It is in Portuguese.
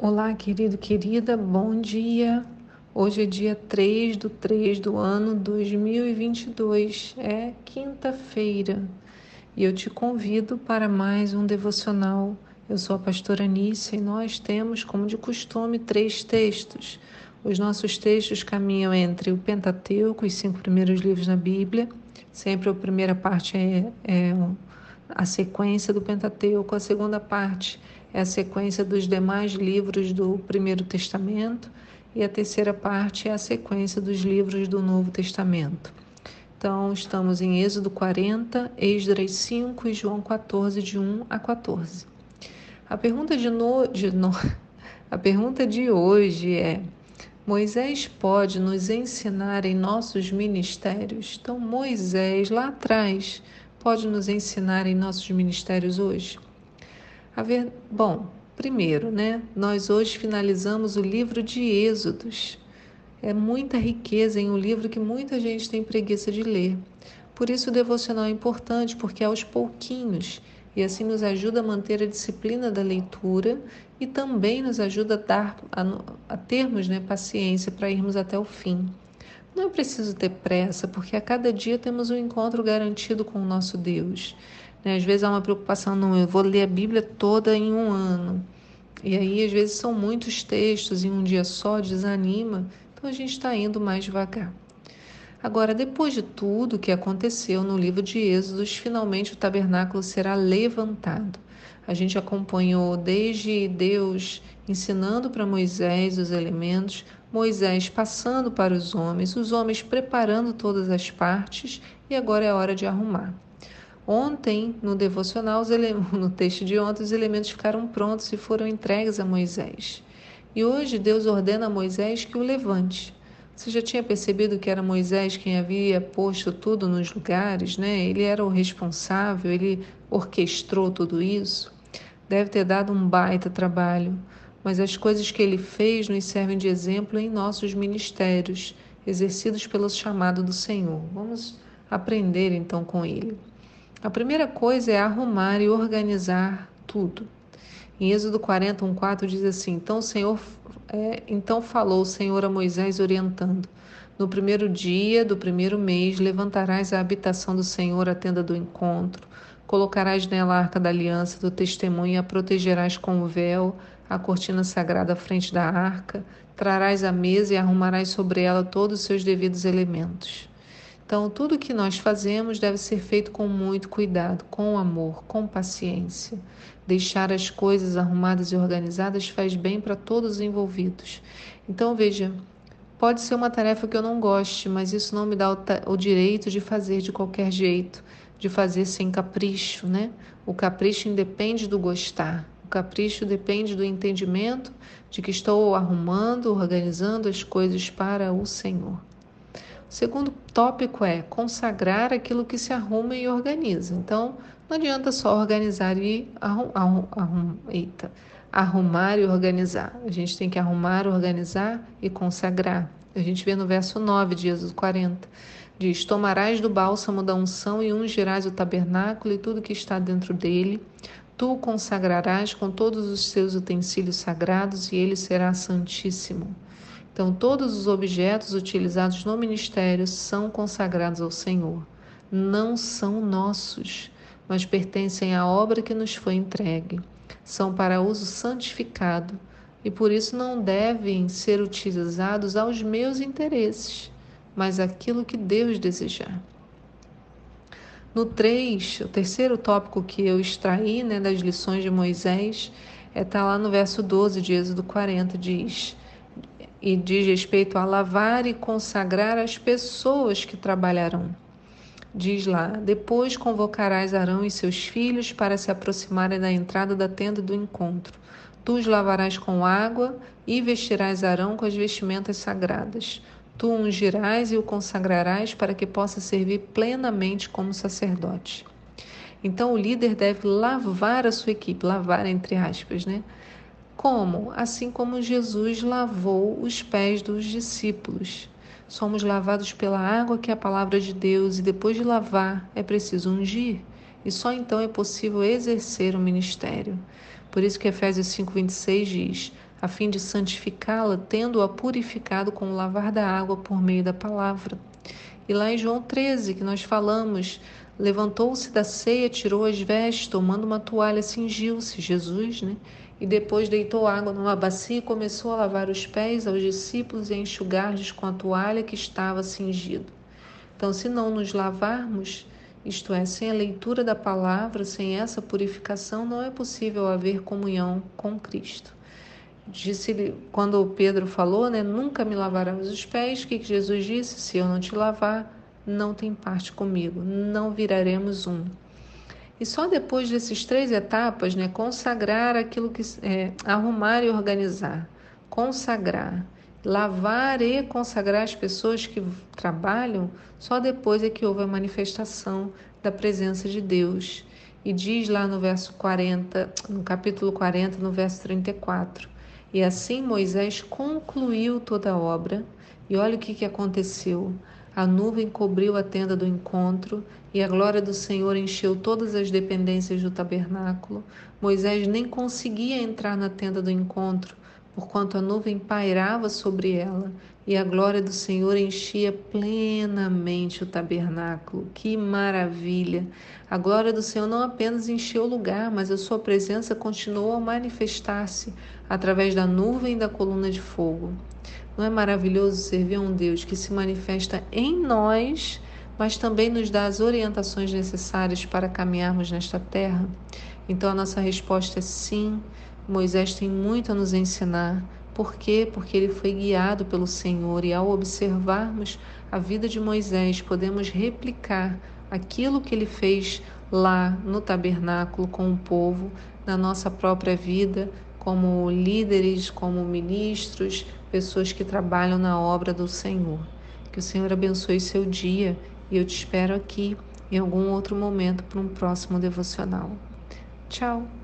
Olá, querido, querida, bom dia. Hoje é dia 3 do 3 do ano 2022, é quinta-feira, e eu te convido para mais um devocional. Eu sou a pastora Nícia e nós temos, como de costume, três textos. Os nossos textos caminham entre o Pentateuco, os cinco primeiros livros na Bíblia. Sempre a primeira parte é, é a sequência do Pentateuco, a segunda parte é a sequência dos demais livros do Primeiro Testamento e a terceira parte é a sequência dos livros do Novo Testamento. Então, estamos em Êxodo 40, Esdras 5 e João 14, de 1 a 14. A pergunta de, no, de no, a pergunta de hoje é: Moisés pode nos ensinar em nossos ministérios? Então, Moisés, lá atrás, pode nos ensinar em nossos ministérios hoje? Ver... Bom, primeiro, né? Nós hoje finalizamos o livro de Êxodos. É muita riqueza em um livro que muita gente tem preguiça de ler. Por isso o devocional é importante, porque é aos pouquinhos e assim nos ajuda a manter a disciplina da leitura e também nos ajuda a, dar, a, a termos né, paciência para irmos até o fim. Não é preciso ter pressa, porque a cada dia temos um encontro garantido com o nosso Deus. Né? Às vezes há uma preocupação, não, eu vou ler a Bíblia toda em um ano. E aí, às vezes, são muitos textos em um dia só, desanima. Então, a gente está indo mais devagar. Agora, depois de tudo que aconteceu no livro de Êxodos, finalmente o tabernáculo será levantado. A gente acompanhou desde Deus ensinando para Moisés os elementos, Moisés passando para os homens, os homens preparando todas as partes e agora é hora de arrumar. Ontem, no devocional, no texto de ontem, os elementos ficaram prontos e foram entregues a Moisés. E hoje Deus ordena a Moisés que o levante. Você já tinha percebido que era Moisés quem havia posto tudo nos lugares, né? Ele era o responsável, ele orquestrou tudo isso. Deve ter dado um baita trabalho, mas as coisas que ele fez nos servem de exemplo em nossos ministérios, exercidos pelo chamado do Senhor. Vamos aprender então com ele. A primeira coisa é arrumar e organizar tudo. Em Êxodo 41:4 diz assim: Então o Senhor, é, então falou o Senhor a Moisés orientando: No primeiro dia do primeiro mês levantarás a habitação do Senhor, a tenda do encontro, colocarás nela a arca da aliança do testemunho e a protegerás com o véu, a cortina sagrada à frente da arca, trarás a mesa e arrumarás sobre ela todos os seus devidos elementos. Então, tudo que nós fazemos deve ser feito com muito cuidado, com amor, com paciência. Deixar as coisas arrumadas e organizadas faz bem para todos os envolvidos. Então, veja, pode ser uma tarefa que eu não goste, mas isso não me dá o, o direito de fazer de qualquer jeito, de fazer sem capricho, né? O capricho independe do gostar. O capricho depende do entendimento de que estou arrumando, organizando as coisas para o Senhor. Segundo tópico é consagrar aquilo que se arruma e organiza. Então, não adianta só organizar e arrum, arrum, arrum, eita, arrumar e organizar. A gente tem que arrumar, organizar e consagrar. A gente vê no verso 9 de Êxodo 40. Diz: Tomarás do bálsamo da unção e ungirás o tabernáculo e tudo que está dentro dele. Tu o consagrarás com todos os seus utensílios sagrados e ele será santíssimo. Então, todos os objetos utilizados no ministério são consagrados ao Senhor. Não são nossos, mas pertencem à obra que nos foi entregue. São para uso santificado e por isso não devem ser utilizados aos meus interesses, mas aquilo que Deus desejar. No 3, o terceiro tópico que eu extraí né, das lições de Moisés, está é, tá lá no verso 12 de Êxodo 40, diz e diz respeito a lavar e consagrar as pessoas que trabalharão. Diz lá: Depois convocarás Arão e seus filhos para se aproximarem da entrada da tenda do encontro. Tu os lavarás com água e vestirás Arão com as vestimentas sagradas. Tu ungirás e o consagrarás para que possa servir plenamente como sacerdote. Então o líder deve lavar a sua equipe, lavar entre aspas, né? Como? Assim como Jesus lavou os pés dos discípulos. Somos lavados pela água que é a palavra de Deus e depois de lavar é preciso ungir. E só então é possível exercer o ministério. Por isso que Efésios 5:26 diz: a fim de santificá-la, tendo-a purificado com o lavar da água por meio da palavra. E lá em João 13, que nós falamos, levantou-se da ceia, tirou as vestes, tomando uma toalha, cingiu-se, Jesus, né? E depois deitou água numa bacia e começou a lavar os pés aos discípulos e a enxugar-lhes com a toalha que estava cingido. Então, se não nos lavarmos, isto é, sem a leitura da palavra, sem essa purificação, não é possível haver comunhão com Cristo. Disse quando Pedro falou, né, nunca me lavarás os pés, o que Jesus disse? Se eu não te lavar, não tem parte comigo, não viraremos um. E só depois desses três etapas, né, consagrar aquilo que é, arrumar e organizar, consagrar, lavar e consagrar as pessoas que trabalham, só depois é que houve a manifestação da presença de Deus. E diz lá no verso 40, no capítulo 40, no verso 34: E assim Moisés concluiu toda a obra, e olha o que, que aconteceu. A nuvem cobriu a tenda do encontro, e a glória do Senhor encheu todas as dependências do tabernáculo. Moisés nem conseguia entrar na tenda do encontro, porquanto a nuvem pairava sobre ela e a glória do Senhor enchia plenamente o tabernáculo. Que maravilha! A glória do Senhor não apenas encheu o lugar, mas a sua presença continuou a manifestar-se através da nuvem e da coluna de fogo. Não é maravilhoso servir a um Deus que se manifesta em nós, mas também nos dá as orientações necessárias para caminharmos nesta terra? Então a nossa resposta é sim. Moisés tem muito a nos ensinar. Por quê? Porque ele foi guiado pelo Senhor e ao observarmos a vida de Moisés, podemos replicar aquilo que ele fez lá no tabernáculo com o povo, na nossa própria vida, como líderes, como ministros, pessoas que trabalham na obra do Senhor. Que o Senhor abençoe seu dia e eu te espero aqui em algum outro momento para um próximo devocional. Tchau!